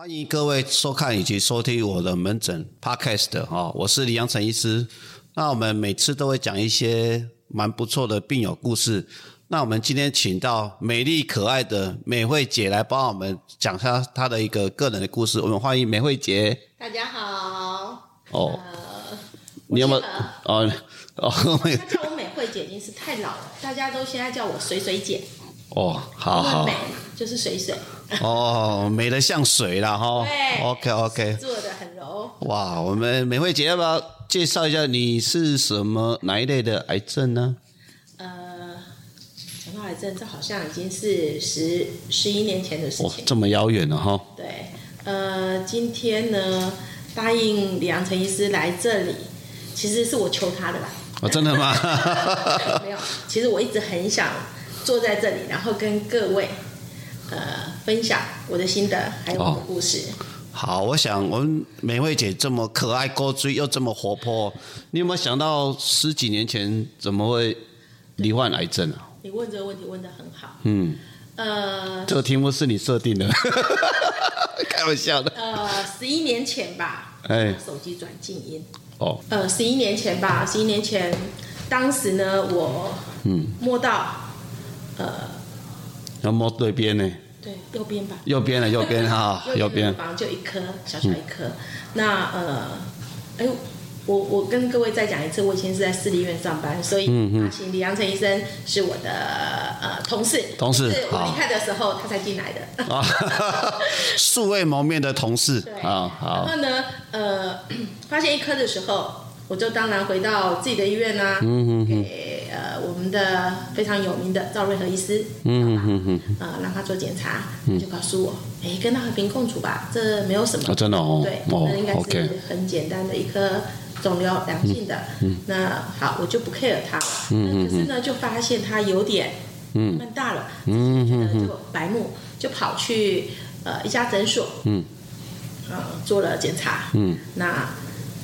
欢迎各位收看以及收听我的门诊 Podcast 哈，我是李阳陈医师。那我们每次都会讲一些蛮不错的病友故事。那我们今天请到美丽可爱的美惠姐来帮我们讲下她的一个个人的故事。我们欢迎美惠姐。大家好。哦，呃，你有没有哦哦 他叫我美惠姐已经是太老了，大家都现在叫我水水姐，哦，好好美就是水水，哦，美的像水了哈。对 OK OK。做的很柔。哇，我们美惠姐要不要介绍一下你是什么哪一类的癌症呢？呃，讲到癌症，这好像已经是十十一年前的事哇，情。这么遥远了哈。对，呃，今天呢，答应李阳陈医师来这里，其实是我求他的吧。哦，真的吗？没有，其实我一直很想坐在这里，然后跟各位呃分享我的心得，还有我的哦故事。好，我想我们美惠姐这么可爱、高追又这么活泼，你有没有想到十几年前怎么会罹患癌症啊？你问这个问题问的很好。嗯，呃这个题目是你设定的，开玩笑的。呃，十一年前吧，哎手机转静音。哦，呃，十一年前吧，十一年前，当时呢，我嗯，摸到呃，要摸对边呢，对，右边吧，右边了，右边 哈，右边乳。房就一颗，小小一颗。那呃，哎，我我跟各位再讲一次，我以前是在私立医院上班，所以嗯阿信李阳陈医生是我的呃同事，同事是我离开的时候他才进来的。啊，素未谋面的同事啊，好，然，后呢，呃，发现一颗的时候，我就当然回到自己的医院啦、嗯给呃我们的非常有名的赵瑞和医师，嗯嗯嗯，呃，让他做检查，他就告诉我，哎，跟他和平共处吧，这没有什么。哦，真的哦，对，哦那应该是很简单的一颗肿瘤，良性的。那好，我就不 care 他了。嗯可是呢，就发现他有点嗯。蛮大了，嗯觉得就白目，就跑去呃一家诊所，嗯。呃做了检查。嗯。那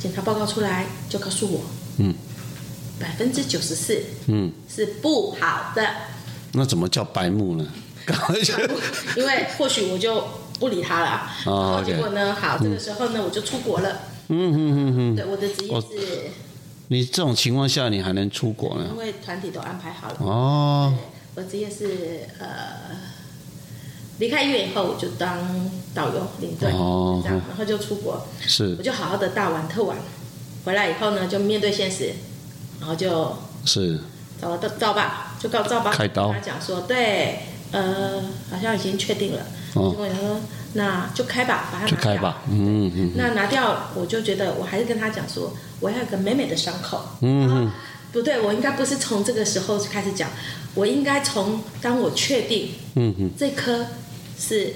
检查报告出来就告诉我，嗯百分之九十四嗯，是不好的，那怎么叫白目呢？因为或许我就不理他了。然哦结果呢，好，这个时候呢，我就出国了。嗯嗯嗯嗯，对，我的职业哦是你这种情况下你还能出国呢因？为团体都安排好了。哦，我职业是呃，离开医院以后我就当导游领队，哦这样，然后就出国，是。我就好好的大玩特玩。回来以后呢，就面对现实，然后就是。找了赵爸，就告赵爸开刀。跟他讲说，对，呃，好像已经确定了，哦。就跟我讲说，那就开吧，把它拿掉。就开吧，嗯嗯那拿掉，我就觉得我还是跟他讲说，我要有个美美的伤口。嗯。啊不对，我应该不是从这个时候开始讲，我应该从当我确定嗯嗯。这颗是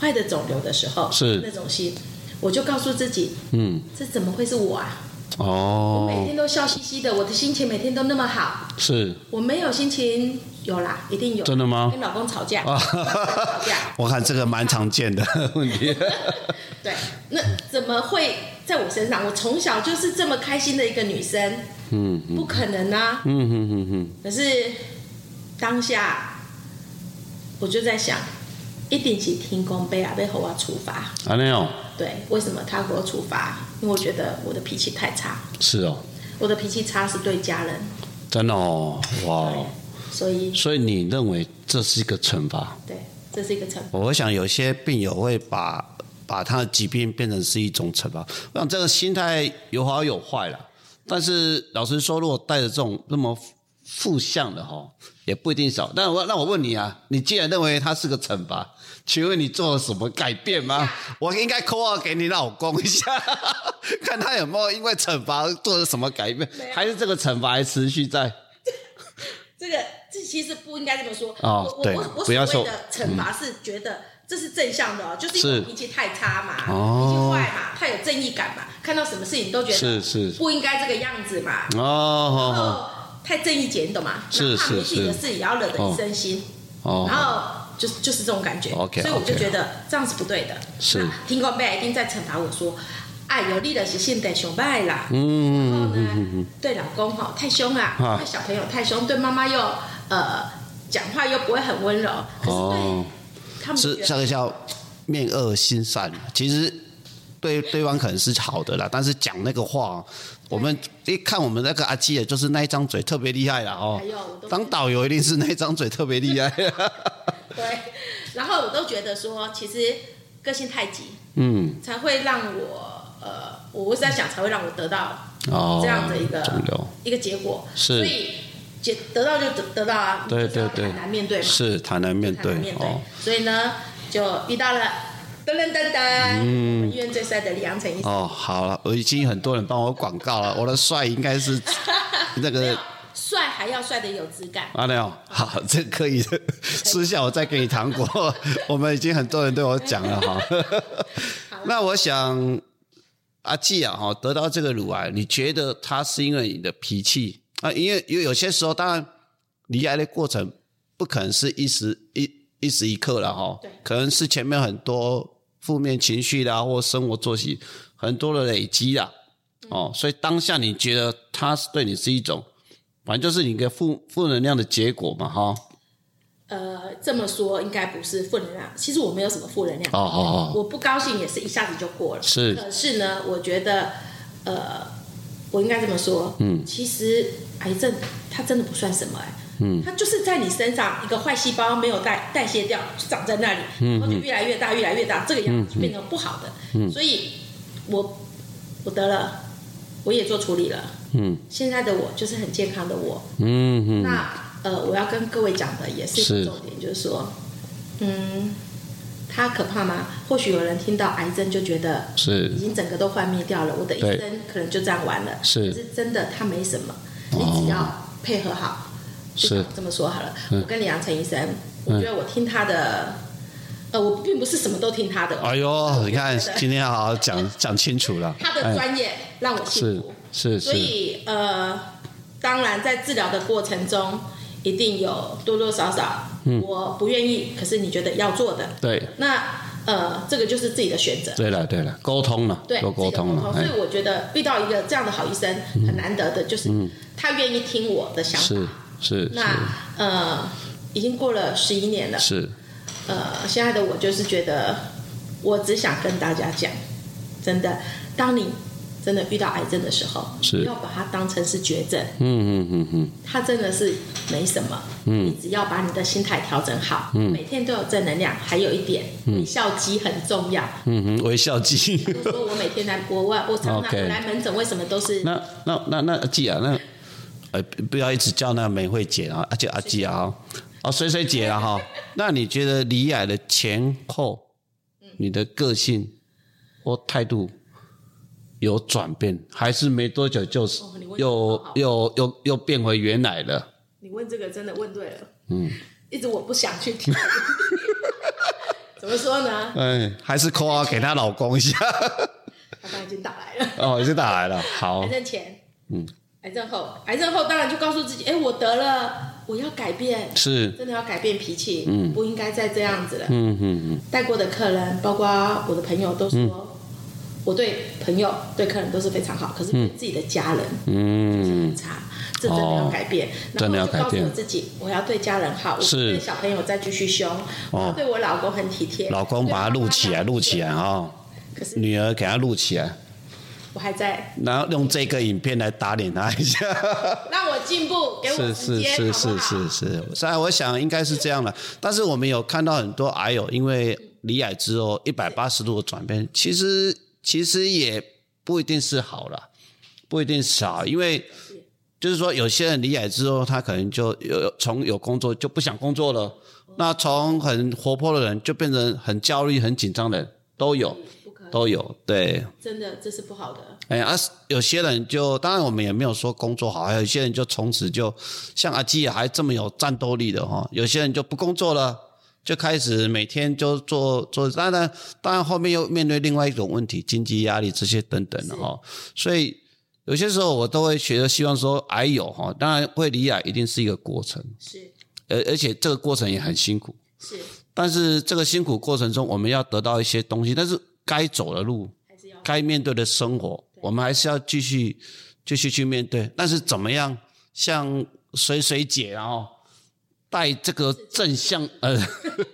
坏的肿瘤的时候，是。那种心，我就告诉自己，嗯，这怎么会是我啊？哦。我每哦，天都笑嘻嘻的，我的心情每天都那么好，是。我没有心情，有啦，一定有，真的吗？跟老公吵架，啊吵架，我看这个蛮常见的。问题。对，那怎么会在我身上？我从小就是这么开心的一个女生，嗯。不可能啊！嗯嗯嗯嗯，可是当下我就在想，一定是天公被啊被和我处罚。啊那样对，为什么他给我处罚？因为我觉得我的脾气太差，是哦，我的脾气差是对家人，真的哦，哇哦，所以所以你认为这是一个惩罚？对，这是一个惩罚。我想有些病友会把把他的疾病变成是一种惩罚，我想这个心态有好有坏了。但是老实说，如果带着这种那么负向的哈，也不一定少。但我那我问你啊，你既然认为它是个惩罚，请问你做了什么改变吗？我应该扣二给你老公一下，看他有没有因为惩罚而做了什么改变还是这个惩罚还持续在？这个这其实不应该这么说。哦我我我我不要说所谓的惩罚是觉得这是正向的哦，就是因为脾气太差嘛，哦脾气坏嘛，太有正义感嘛，看到什么事情都觉得是是不应该这个样子嘛，哦然哦后太正义姐，你懂吗？是哪怕你自己的事也要惹得一身心，哦。然后就是就是这种感觉。OK，所以我就觉得这样是不对的。是。那听过贝一定在惩罚我说，哎呦，你的是性得熊败啦。嗯然后呢，对老公哈太凶啦，啊对小朋友太凶，对妈妈又呃讲话又不会很温柔，可是哦。对他们是就觉得这个叫面恶心善，其实对对方可能是好的啦，但是讲那个话，我们一看我们那个阿基也就是那一张嘴特别厉害了哦。当导游一定是那一张嘴特别厉害。对，然后我都觉得说，其实个性太急，嗯，才会让我呃，我是在想，才会让我得到哦，这样的一个肿瘤一个结果。是所以得得到就得得到啊，对对对坦然面对嘛，是坦然面对面对哦。。所以呢，就遇到了噔噔噔噔，我们医院最帅的李阳成医生。哦，好了，我已经很多人帮我广告了，我的帅应该是 那个。帅还要帅的有质感。啊，没有，好，这可以的。私下我再给你糖果。我们已经很多人对我讲了哈。那我想，阿季啊，哈，得到这个乳癌，你觉得他是因为你的脾气啊？因为因为有些时候，当然离癌的过程不可能是一时一一时一刻了哈对，可能是前面很多负面情绪啦，或生活作息很多的累积啦。哦，所以当下你觉得他是对你是一种，反正就是你一个负负能量的结果嘛，哈。呃，这么说应该不是负能量，其实我没有什么负能量。哦哦哦，我不高兴也是一下子就过了。是可是呢，我觉得，呃，我应该这么说，嗯，其实癌症它真的不算什么哎、嗯，它就是在你身上一个坏细胞没有代代谢掉，就长在那里，嗯然后就越来越大，越来越大，这个样子就变成不好的。嗯，所以我我得了，我也做处理了。嗯，现在的我就是很健康的我。嗯嗯，那呃，我要跟各位讲的也是一是个重点，就是说，嗯，它可怕吗？或许有人听到癌症就觉得是已经整个都幻灭掉了，我的一生可能就这样完了。是可是真的它没什么，你只要配合好。是。这么说好了，我跟李阳陈医生，我觉得我听他的，呃，我并不是什么都听他的，哎呦，你看 今天要好好讲讲清楚了。他的哎专业让我信是服。是是，所以呃，当然在治疗的过程中，一定有多多少少嗯。我不愿意，可是你觉得要做的，对。那呃，这个就是自己的选择。对了对了，沟通了，对，多沟通了，所哎。以我觉得遇到一个这样的好医生很难得的，就是他愿意听我的想是。法。是那呃，已经过了十一年了，是呃，现在的我就是觉得，我只想跟大家讲，真的，当你真的遇到癌症的时候，是要把它当成是绝症，嗯嗯嗯嗯，它真的是没什么。嗯，你只要把你的心态调整好，嗯，每天都有正能量。还有一点，微笑肌很重要。嗯哼，微笑肌。我说我每天来，我我我常常 来门诊，为什么都是那那那那季啊，那呃不不要一直叫那美惠姐啊，叫阿季啊，哦哦水水姐啊哈。那你觉得离癌的前后，你的个性或态度有转变，还是没多久就是又又又又变回原来了？你问这个真的问对了，嗯，一直我不想去听。怎么说呢？哎，还是扣啊给她老公一下。他刚刚已经打来了。哦，已经打来了，好癌，症前，嗯，癌症后，癌症后当然就告诉自己，哎，我得了，我要改变，是，真的要改变脾气，嗯，不应该再这样子了。嗯嗯嗯，带过的客人，包括我的朋友都说，我对朋友、对客人都是非常好，可是对自己的家人嗯。很差，这真的要改变。真的要改变然后就告诉我自己，我要对家人好，我是对小朋友再继续凶，我要对我老公很体贴，老公把他录起来，录起来。啊，可是女儿给他录起来。我还在，然后用这个影片来打脸他一下，让我进步，给我是是时间，是是是是，虽然我想应该是这样了，但是我们有看到很多癌友因为离癌之后一百八十度的转变，其实其实也不一定是好了，不一定是好，因为就是说有些人离癌之后，他可能就有从有工作就不想工作了，那从很活泼的人就变成很焦虑、很紧张的人都有都有，对。真的这是不好的。哎，啊，有些人就当然我们也没有说工作好，还有些人就从此就像阿基也还这么有战斗力的哈、有些人就不工作了，就开始每天就做做，当然当然后面又面对另外一种问题，经济压力这些等等的哈、所以有些时候我都会觉得希望说癌友哈，当然会离癌一定是一个过程，是。而而且这个过程也很辛苦，是，但是这个辛苦过程中我们要得到一些东西，但是该走的路。该面对的生活，我们还是要继续继续去面对。但是怎么样像水水姐然后带这个正向呃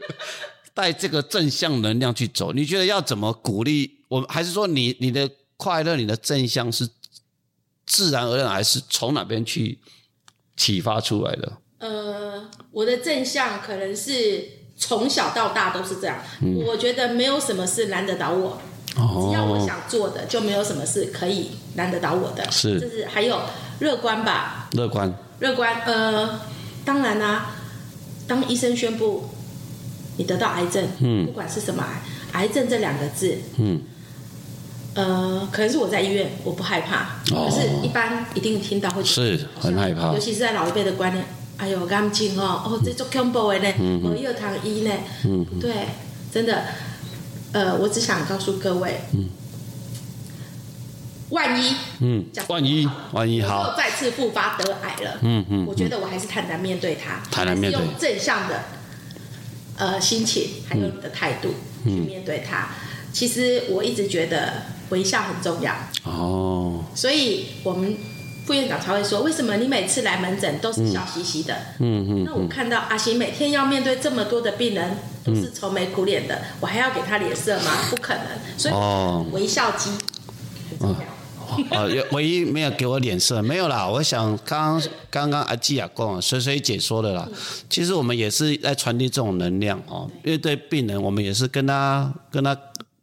带这个正向能量去走？你觉得要怎么鼓励？我们还是说你你的快乐、你的正向是自然而然，还是从哪边去启发出来的？呃，我的正向可能是从小到大都是这样。我觉得没有什么事难得倒我，只要我想做的，就没有什么事可以难得倒我的。是，就是还有乐观吧。乐观，乐观。呃，当然啦、当医生宣布你得到癌症，嗯不管是什么癌，癌症这两个字，嗯，呃，可能是我在医院，我不害怕。哦可是，一般一定听到会是很害怕尤其是在老一辈的观念，哎呦，感情哦，哦，这做恐怖的呢，我有糖医呢，嗯。对，真的，呃，我只想告诉各位，万一，嗯万一万一好，再次复发得癌了，嗯嗯我觉得我还是坦然面对它，坦然面对。用正向的呃心情，还有你的态度去面对它。其实我一直觉得微笑很重要，哦，所以我们副院长才会说，为什么你每次来门诊都是笑嘻嘻的？嗯嗯那我看到阿星每天要面对这么多的病人，都嗯是愁眉苦脸的，我还要给他脸色吗？不可能。所以哦微笑肌很重要。呃，有唯一没有给我脸色，没有啦。我想刚刚刚阿基亚讲啊，水水解说的啦。其实我们也是在传递这种能量哦，因为对病人，我们也是跟他跟他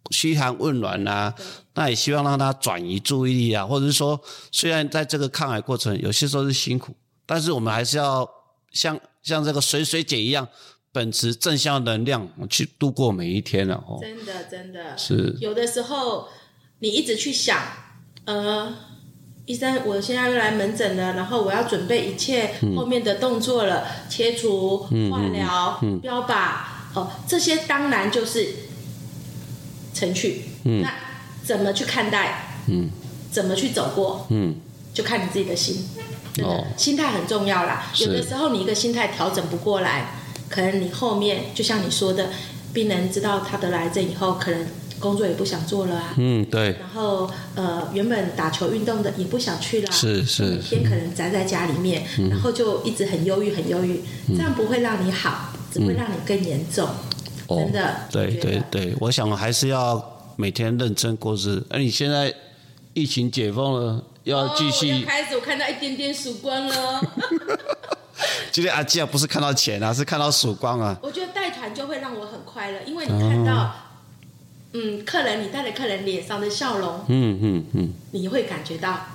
嘘寒问暖呐、那也希望让他转移注意力啊，或者是说，虽然在这个抗癌过程有些时候是辛苦，但是我们还是要像像这个水水姐一样，秉持正向能量去度过每一天了哦。真的真的。是。有的时候你一直去想，呃，医生，我现在又来门诊了，然后我要准备一切后面的动作了，切除、化疗、标靶，哦，这些当然就是程序。那怎么去看待？嗯。怎么去走过？嗯，就看你自己的心，真的，哦。心态很重要啦。有的时候你一个心态调整不过来，可能你后面就像你说的，病人知道他得了癌症以后，可能工作也不想做了啊。嗯，对，然后呃，原本打球运动的也不想去啦，是是。每天可能宅在家里面，然后就一直很忧郁，很忧郁，这样不会让你好，只会让你更严重。哦真的对对对，我想还是要每天认真过日。而你现在疫情解封了，要继续哦。开始我看到一点点曙光了。今天阿基啊，不是看到钱啊，是看到曙光啊。我觉得带团就会让我很快乐，因为你看到，嗯，客人你带着客人脸上的笑容，嗯嗯嗯，你会感觉到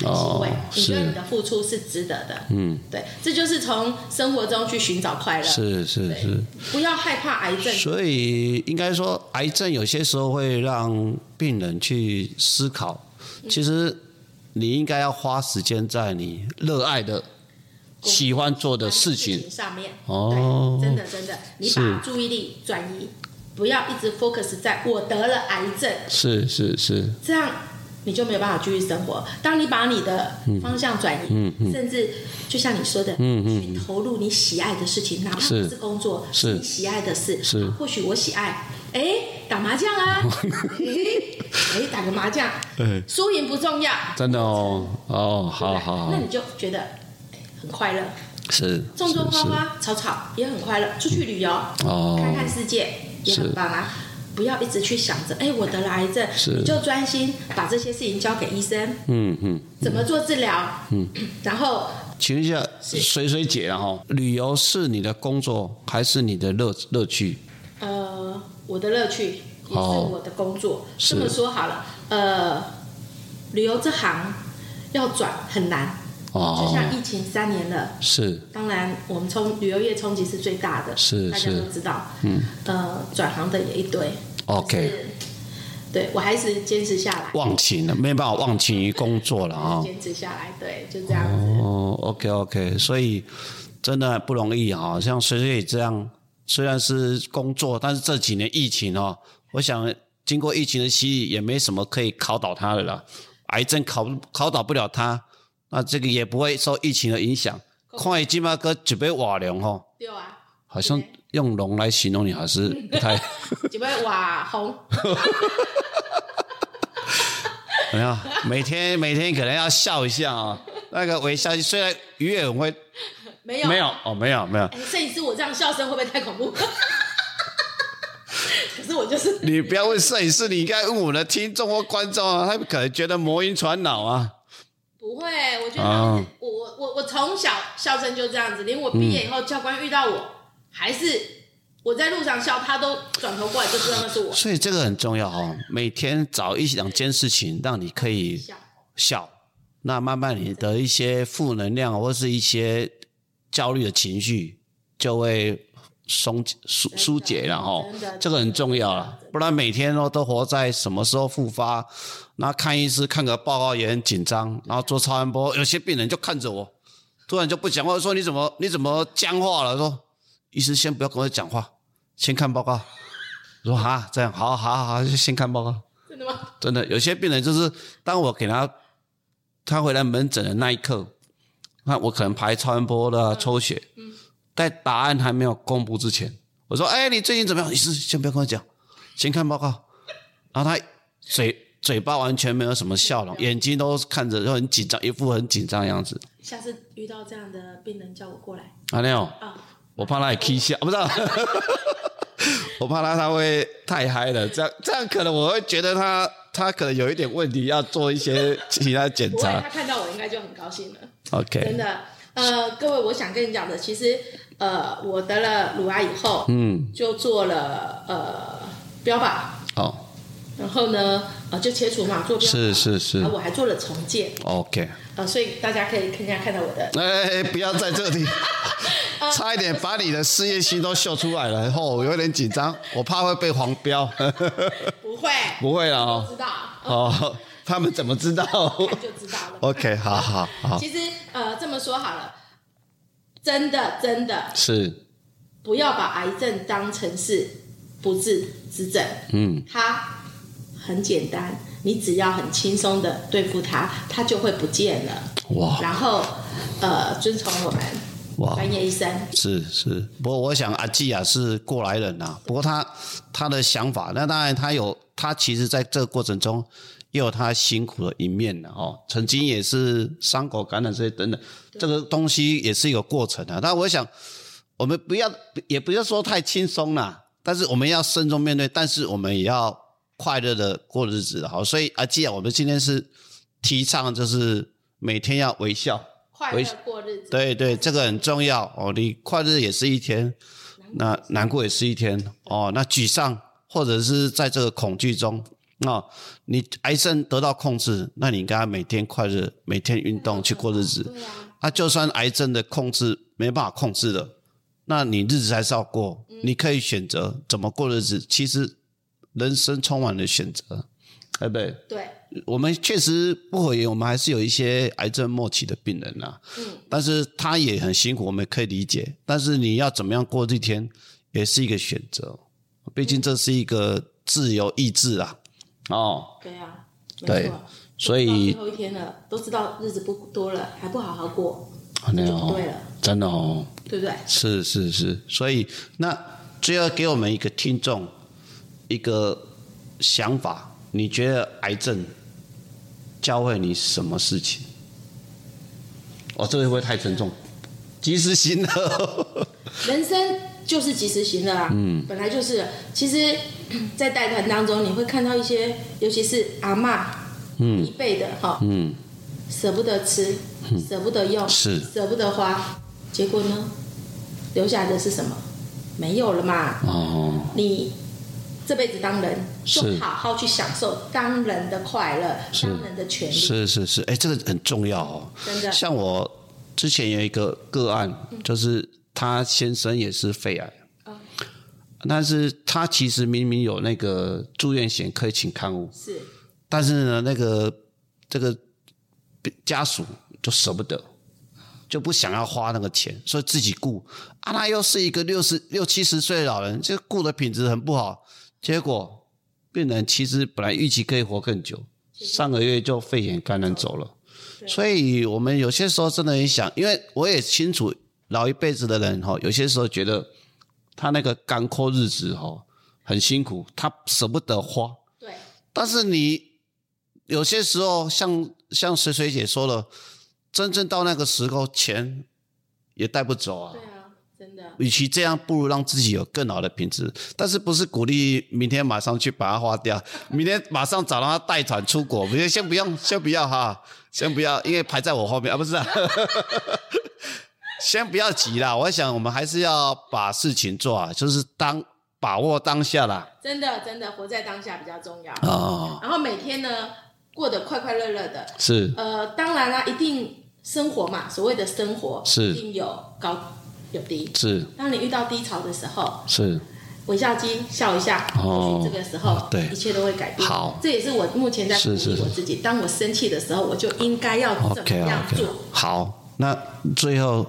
很哦是你的付出是值得的。嗯，对，这就是从生活中去寻找快乐，是是是。不要害怕癌症。所以应该说，癌症有些时候会让病人去思考，其实你应该要花时间在你热爱的、喜欢做的事情。上面。哦，真的真的，你把注意力转移，不要一直 focus 在我得了癌症，是是是，这样你就没有办法继续生活。当你把你的方向转移，甚至就像你说的，去投入你喜爱的事情，哪怕不是工作，是你喜爱的事。是。或许我喜爱，哎，打麻将啊，哎，哎，打个麻将，对输赢不重要，真的哦哦，好好好，那你就觉得哎很快乐。是种种花花草草也很快乐，出去旅游，哦。看看世界也很棒啊！不要一直去想着，哎，我得了癌症，是你就专心把这些事情交给医生，嗯嗯。怎么做治疗，嗯，然后请问一下，水水姐啊哈，旅游是你的工作还是你的乐乐趣？呃，我的乐趣也是哦我的工作。是这么说好了，呃，旅游这行要转很难，哦就哦，像疫情三年了。是当然，我们冲旅游业冲击是最大的，是大家都知道。嗯，呃，转行的也一堆。OK，是对我还是坚持下来，忘情了，没办法忘情于工作了啊。坚持下来，对，就这样子。哦，OK OK，所以真的不容易啊。像水水姐这样，虽然是工作，但是这几年疫情哦，我想经过疫情的洗礼，也没什么可以考倒他的了。癌症考不考倒不了他，那这个也不会受疫情的影响。看今嘛个一杯瓦凉吼，对啊，好像用龙来形容你还是不太。几位瓦红，没有，每天每天可能要笑一下啊。那个微笑，虽然鱼也很会，没有没有哦，没有没有，哎，摄影师，我这样笑声会不会太恐怖？可是我就是你不要问摄影师，你应该问我们的听众或观众啊，他们可能觉得魔音传脑啊。不会，我觉得我我我从小笑声就这样子，连我毕业以后，教官遇到我，还是我在路上笑，他都转头过来就知道那是我所以这个很重要哦，每天找一两件事情，让你可以笑。笑，那慢慢你的一些负能量或是一些焦虑的情绪就会松疏疏解了哈这个很重要了，不然每天都都活在什么时候复发，那看医师看个报告也很紧张，然后做超音波，有些病人就看着我，突然就不讲话，说你怎么你怎么僵化了？说医师先不要跟我讲话，先看报告。我说哈，这样好好好先看报告。真的吗？真的，有些病人就是当我给他他回来门诊的那一刻，那我可能排超音波的、抽血，在答案还没有公布之前，我说：“哎，你最近怎么样？”医师先不要跟我讲，先看报告。然后他嘴嘴巴完全没有什么笑容，眼睛都看着就很紧张，一副很紧张的样子。下次遇到这样的病人，叫我过来阿廖，啊。我怕他也 K 笑，不知道，我怕他他会太嗨了，这样这样可能我会觉得他他可能有一点问题，要做一些其他检查。他。看到我应该就很高兴了。真 OK，真的，呃，各位，我想跟你讲的，其实，呃，我得了乳癌以后，嗯，就做了呃标靶，好，然后呢，呃，就切除嘛，做是是是。啊，我还做了重建，，OK，呃，所以大家可以看一下看到我的，哎，不要在这里，差一点把你的事业心都秀出来了，哦，我有点紧张，我怕会被黄标，不会，不会了哦，知道，哦，他们怎么知道？看就知道了。？OK，好好好，其实，呃，这么说好了，真的真的是，不要把癌症当成是不治之症，嗯，它很简单，你只要很轻松的对付它，它就会不见了。哇然后，呃，遵从我们哇。专业医生，是是，不过我想阿季啊是过来人呐、不过他他的想法，那当然他有他其实在这个过程中也有他辛苦的一面的哦，曾经也是伤口感染这些等等，这个东西也是一个过程的。但我想我们不要也不要说太轻松了，但是我们要慎重面对，但是我们也要快乐的过日子好。所以啊，既然，我们今天是提倡就是每天要微笑。快乐过日子。对对，这个很重要哦。你快乐也是一天，那难过也是一天哦。那沮丧或者是在这个恐惧中，哦，你癌症得到控制，那你应该每天快乐，每天运动去过日子。对啊，啊，就算癌症的控制没办法控制了，那你日子还是要过。你可以选择怎么过日子。其实人生充满了选择，对不对？对，我们确实不可言，我们还是有一些癌症末期的病人呐、嗯，但是他也很辛苦，我们可以理解。但是你要怎么样过这一天，也是一个选择。毕竟这是一个自由意志啊，哦，对啊，没对错。所以最后一天了，都知道日子不多了，还不好好过，那就不对了，真的哦，对不对？是是是。所以那最后给我们一个听众一个想法，你觉得癌症教会你什么事情？哦，这个会不会太沉重？及时行乐。人生就是及时行乐啊，嗯，本来就是。其实，在带团当中，你会看到一些，尤其是阿嬷，嗯，一辈的哈，嗯，舍不得吃，舍不得用，是舍不得花，结果呢，留下来的是什么？没有了嘛。哦，你这辈子当人，就是。好好去享受当人的快乐，当人的权利，是是是，哎，这个很重要哦。真的。像我之前有一个个案，就是他先生也是肺癌，嗯但是他其实明明有那个住院险可以请看护，是。但是呢，那个这个家属就舍不得，就不想要花那个钱，所以自己雇啊。他又是一个六十六七十岁的老人，这雇的品质很不好，结果病人其实本来预期可以活更久，上个月就肺炎感染走了。所以我们有些时候真的很想，因为我也清楚老一辈子的人哈，有些时候觉得他那个干枯日子哈很辛苦，他舍不得花。对，但是你有些时候像像水水姐说了，真正到那个时候，钱也带不走啊对。啊，真的。与其这样，不如让自己有更好的品质。但是不是鼓励明天马上去把它花掉，明天马上找他带团出国？明天先不用，先不要哈，先不要，因为排在我后面啊，不是啊。先不要急啦，我想我们还是要把事情做啊，就是当把握当下啦。真的，真的活在当下比较重要啊。然后每天呢，过得快快乐乐的。是。呃，当然啦，一定生活嘛，所谓的生活是一定有高有低。是。当你遇到低潮的时候，是。微笑肌笑一下，哦，这个时候，对，一切都会改变。好，这也是我目前在鼓励我自己。当我生气的时候，我就应该要怎么样做？好，那最后。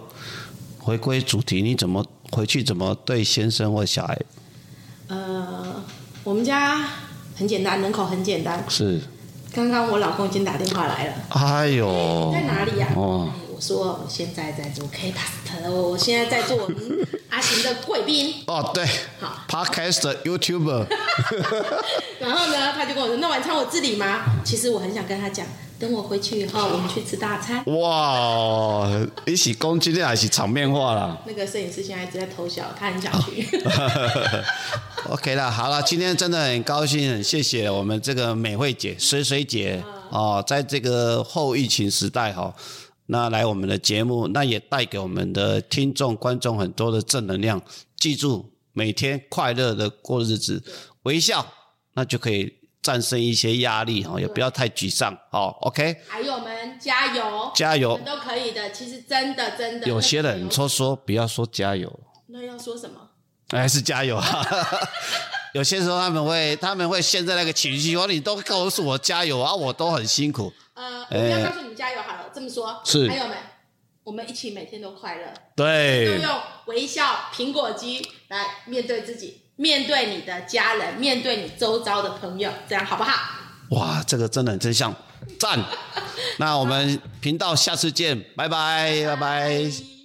回归主题，你怎么回去？怎么对先生或小孩？呃，我们家很简单，人口很简单。是。刚刚我老公已经打电话来了。哎呦。在哪里呀？哦。我说我现在在做 K Past，我现在在做 阿行的贵宾。哦，对。好。Podcast YouTuber。然后呢，他就跟我说：“那晚餐我自理吗？”其实我很想跟他讲。等我回去以后，我们去吃大餐。哇，一起攻击的还是场面化了。那个摄影师现在一直在偷笑，他很想去。OK 了，好了，今天真的很高兴，很谢谢我们这个美惠姐、水水姐哦，在这个后疫情时代哈，那来我们的节目，那也带给我们的听众、观众很多的正能量。记住，每天快乐的过日子，微笑，那就可以。战胜一些压力哈，也不要太沮丧哦。OK，还有我们加油，加油，都可以的。其实真的真的，有些人说说不要说加油，那要说什么？还是加油啊！有些时候他们会他们会陷在那个情绪，说你都告诉我加油啊，我都很辛苦。呃，我要告诉你们加油好了。这么说，是还有们，我们一起每天都快乐。对，都用微笑苹果肌来面对自己。面对你的家人，面对你周遭的朋友，这样好不好？哇，这个真的很真相，赞！那我们频道下次见，拜拜，拜拜。